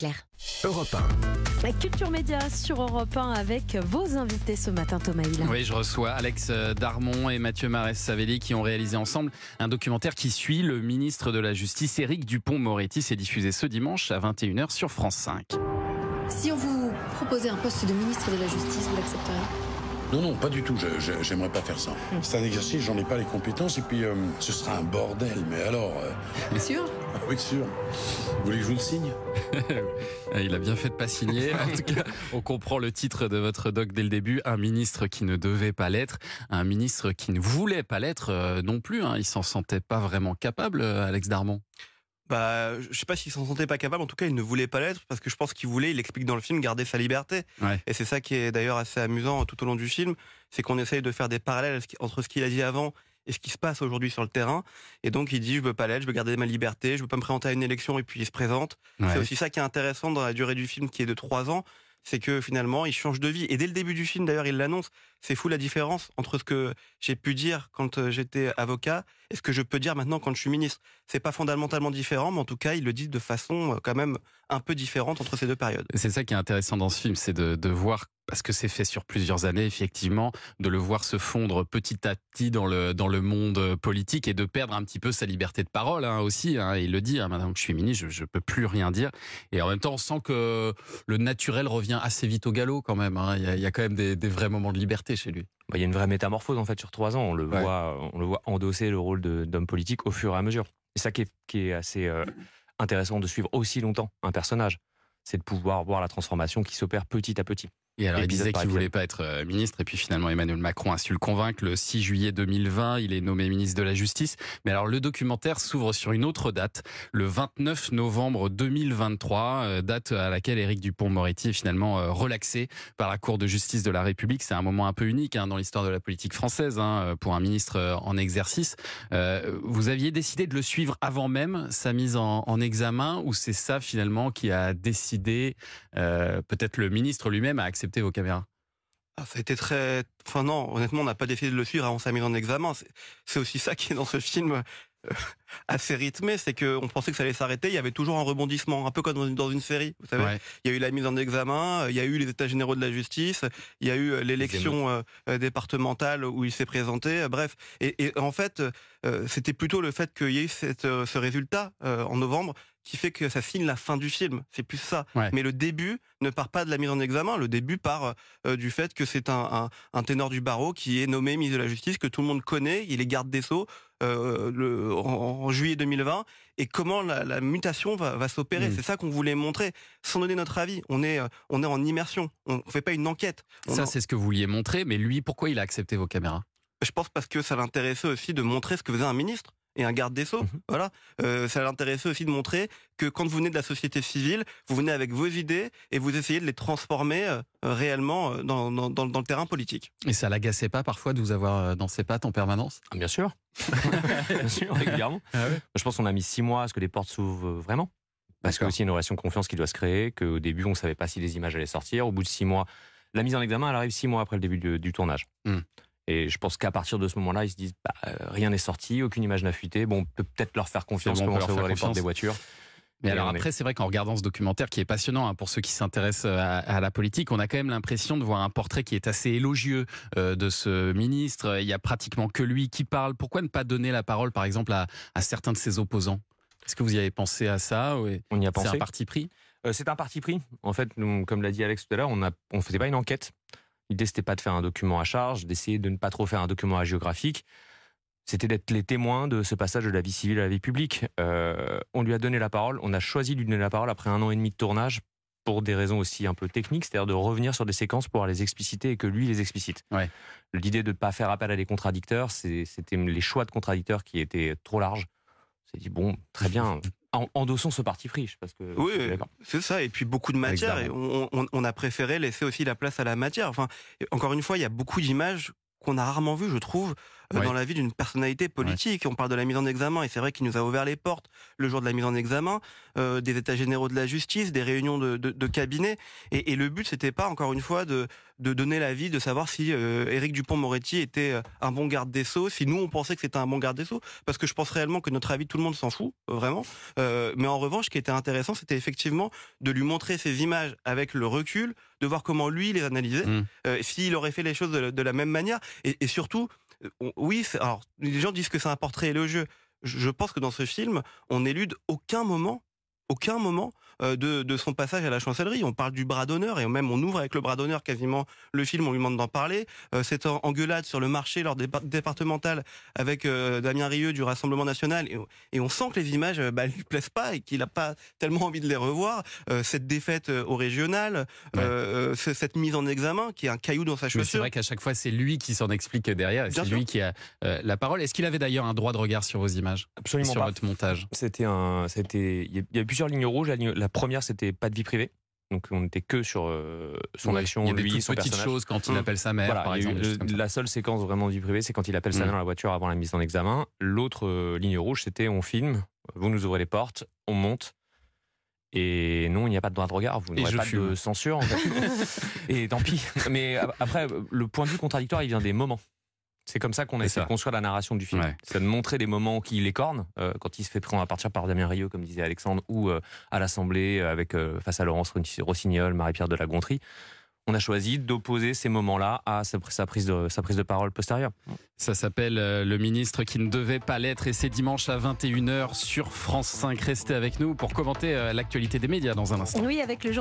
Claire. Europe La culture média sur Europe 1 avec vos invités ce matin, Thomas Hill. Oui, je reçois Alex Darmon et Mathieu Marès-Savelli qui ont réalisé ensemble un documentaire qui suit le ministre de la Justice, Éric Dupont-Moretti. C'est diffusé ce dimanche à 21h sur France 5. Si on vous proposait un poste de ministre de la Justice, vous l'accepteriez? Non, non, pas du tout. J'aimerais pas faire ça. C'est un exercice, j'en ai pas les compétences et puis euh, ce sera un bordel. Mais alors, euh, Sûr ah oui, sûr. Vous voulez que je vous le signe? Il a bien fait de pas signer. En tout cas, on comprend le titre de votre doc dès le début. Un ministre qui ne devait pas l'être, un ministre qui ne voulait pas l'être euh, non plus. hein. Il s'en sentait pas vraiment capable, euh, Alex Darmon. Bah, je sais pas s'il s'en sentait pas capable. En tout cas, il ne voulait pas l'être parce que je pense qu'il voulait. Il explique dans le film garder sa liberté. Ouais. Et c'est ça qui est d'ailleurs assez amusant tout au long du film, c'est qu'on essaye de faire des parallèles entre ce qu'il a dit avant et ce qui se passe aujourd'hui sur le terrain. Et donc il dit je veux pas l'être, je veux garder ma liberté, je veux pas me présenter à une élection et puis il se présente. Ouais. C'est aussi ça qui est intéressant dans la durée du film qui est de trois ans, c'est que finalement il change de vie. Et dès le début du film d'ailleurs il l'annonce. C'est fou la différence entre ce que j'ai pu dire quand euh, j'étais avocat et ce que je peux dire maintenant quand je suis ministre. C'est pas fondamentalement différent, mais en tout cas il le dit de façon euh, quand même un peu différente entre ces deux périodes. C'est ça qui est intéressant dans ce film, c'est de, de voir, parce que c'est fait sur plusieurs années, effectivement, de le voir se fondre petit à petit dans le, dans le monde politique et de perdre un petit peu sa liberté de parole hein, aussi. hein. il le dit, hein, maintenant que je suis ministre, je ne peux plus rien dire. Et en même temps, on sent que le naturel revient assez vite au galop quand même. hein. Il, y a, il y a quand même des, des vrais moments de liberté chez lui. Bah, il y a une vraie métamorphose en fait sur trois ans. On le Ouais. voit, on le voit endosser le rôle d'homme politique au fur et à mesure. Et ça qui est, qui est assez euh, intéressant de suivre aussi longtemps un personnage, c'est de pouvoir voir la transformation qui s'opère petit à petit. Et alors, il disait qu'il voulait épisode. pas être euh, ministre, et puis finalement Emmanuel Macron a su le convaincre. Le 6 juillet 2020, il est nommé ministre de la Justice. Mais alors, le documentaire s'ouvre sur une autre date, le 29 novembre 2023, euh, date à laquelle Éric Dupont-Moretti est finalement euh, relaxé par la Cour de justice de la République. C'est un moment un peu unique hein, dans l'histoire de la politique française hein, pour un ministre en exercice. Euh, vous aviez décidé de le suivre avant même sa mise en, en examen, ou c'est ça finalement qui a décidé, euh, peut-être le ministre lui-même a accepté vos caméras? Ah, ça a été très. Enfin non, honnêtement, on n'a pas décidé de le suivre avant sa mise en examen. C'est- aussi ça qui est dans ce film euh, assez rythmé, c'est qu'on pensait que ça allait s'arrêter. Il y avait toujours un rebondissement, un peu comme dans une, dans une série. Vous savez, Ouais. il y a eu la mise en examen, il y a eu les États généraux de la justice, il y a eu euh, l'élection euh, départementale où il s'est présenté. bref, et, et en fait, euh, c'était plutôt le fait qu'il y ait eu cette, ce résultat euh, en novembre qui fait que ça signe la fin du film. C'est plus ça. Ouais. Mais le début ne part pas de la mise en examen. Le début part euh, du fait que c'est un, un, un ténor du barreau qui est nommé ministre de la Justice, que tout le monde connaît. Il est garde des Sceaux euh, le, en, en juillet 2020. Et comment la, la mutation va, va s'opérer. Mm. C'est ça qu'on voulait montrer, sans donner notre avis. On est, euh, on est en immersion. On ne fait pas une enquête. On Ça, en- c'est ce que vous vouliez montrer, mais lui, pourquoi il a accepté vos caméras? Je pense parce que ça l'intéressait aussi de montrer ce que faisait un ministre et un garde des sceaux. Mhm. Voilà, Euh, ça l'intéressait aussi de montrer que quand vous venez de la société civile, vous venez avec vos idées et vous essayez de les transformer euh, réellement euh, dans, dans, dans, dans le terrain politique. Et ça l'agaçait pas parfois de vous avoir euh, dans ses pattes en permanence? Ah, bien sûr, bien sûr, régulièrement. Je pense qu'on a mis six mois à ce que les portes s'ouvrent vraiment. Parce que D'accord. aussi il y a une relation de confiance qui doit se créer, qu'au début on savait pas si les images allaient sortir. Au bout de six mois, la mise en examen elle arrive six mois après le début du, du tournage. Hmm. Et je pense qu'à partir de ce moment-là, ils se disent bah, euh, rien n'est sorti, aucune image n'a fuité. Bon, on peut peut-être leur faire confiance, C'est bon, commencer leur à faire ouvrir les portes des voitures. Mais alors après, c'est vrai qu'en regardant ce documentaire qui est passionnant hein, pour ceux qui s'intéressent euh, à, à la politique, on a quand même l'impression de voir un portrait qui est assez élogieux euh, de ce ministre. Il y a pratiquement que lui qui parle. Pourquoi ne pas donner la parole, par exemple, à, à certains de ses opposants? Est-ce que vous y avez pensé à ça? On y a C'est pensé? un parti pris? Euh, c'est un parti pris. En fait, nous, comme l'a dit Alex tout à l'heure, on ne on faisait pas une enquête. L'idée, c'était pas de faire un document à charge, d'essayer de ne pas trop faire un document hagiographique. C'était d'être les témoins de ce passage de la vie civile à la vie publique. Euh, on lui a donné la parole. On a choisi de lui donner la parole après un an et demi de tournage pour des raisons aussi un peu techniques, c'est-à-dire de revenir sur des séquences pour les expliciter et que lui les explicite. Ouais. L'idée de ne pas faire appel à des contradicteurs, c'était les choix de contradicteurs qui étaient trop larges. S'est dit, bon, très bien, en- endossons ce parti pris. Je sais pas ce que- Oui, c'est ça. Et puis beaucoup de matière. Et on, on- on a préféré laisser aussi la place à la matière. Enfin, encore une fois, il y a beaucoup d'images qu'on a rarement vues, je trouve. euh, Ouais. dans la vie d'une personnalité politique. On parle de la mise en examen et c'est vrai qu'il nous a ouvert les portes le jour de la mise en examen, euh, des états généraux de la justice, des réunions de, de, de cabinet. Et, et le but, c'était pas encore une fois de, de donner l'avis, de savoir si euh, Éric Dupont-Moretti était euh, un bon garde des sceaux, si nous on pensait que c'était un bon garde des sceaux, parce que je pense réellement que notre avis, tout le monde s'en fout, euh, vraiment. Euh, mais en revanche, ce qui était intéressant, c'était effectivement de lui montrer ces images avec le recul, de voir comment lui les analysait, Mm. euh, s'il aurait fait les choses de, de la même manière, et, et surtout, on- oui, alors les gens disent que c'est un portrait élogieux. Je, je pense que dans ce film, on élude aucun moment, aucun moment euh, de, de son passage à la chancellerie. On parle du bras d'honneur et même on ouvre avec le bras d'honneur quasiment le film, on lui demande d'en parler. Euh, cette en- engueulade sur le marché lors des dépar- départementales avec euh, Damien Rieu du Rassemblement National et, et on sent que les images bah, lui plaisent pas et qu'il n'a pas tellement envie de les revoir. Euh, cette défaite au régional, Ouais. cette mise en examen qui est un caillou dans sa Mais c'est chaussure. vrai qu'à chaque fois, c'est lui qui s'en explique derrière. et C'est lui qui a euh, la parole. Est-ce qu'il avait d'ailleurs un droit de regard sur vos images et Absolument sur pas. votre montage? C'était un, c'était, il y a- y a plusieurs lignes rouges. La, ligne- la première, c'était pas de vie privée. Donc on n'était que sur euh, son action, Il y a des lui, toutes son petites personnage. choses quand il Mm. appelle sa mère, Voilà, par exemple. le- la seule séquence vraiment de vie privée, c'est quand il appelle sa Mm. mère dans la voiture avant la mise en examen. L'autre euh, ligne rouge, c'était on filme, vous nous ouvrez les portes, on monte. Et non, il n'y a pas de droit de regard, vous n'aurez pas fume. de censure. En fait. et tant pis. Mais a- après, le point de vue contradictoire, il vient des moments. C'est comme ça qu'on a essayé ça. de construire la narration du film. Ouais. C'est de montrer des moments qui les cornent, euh, quand il se fait prendre à partir par Damien Rieu, comme disait Alexandre, ou euh, à l'Assemblée euh, avec euh, face à Laurence Rossignol, Marie-Pierre de la Gontrie. On a choisi d'opposer ces moments-là à sa, sa prise de, sa prise de parole postérieure. Ça s'appelle Le ministre qui ne devait pas l'être et c'est dimanche à 21h sur France 5. Restez avec nous pour commenter l'actualité des médias dans un instant. Oui, avec le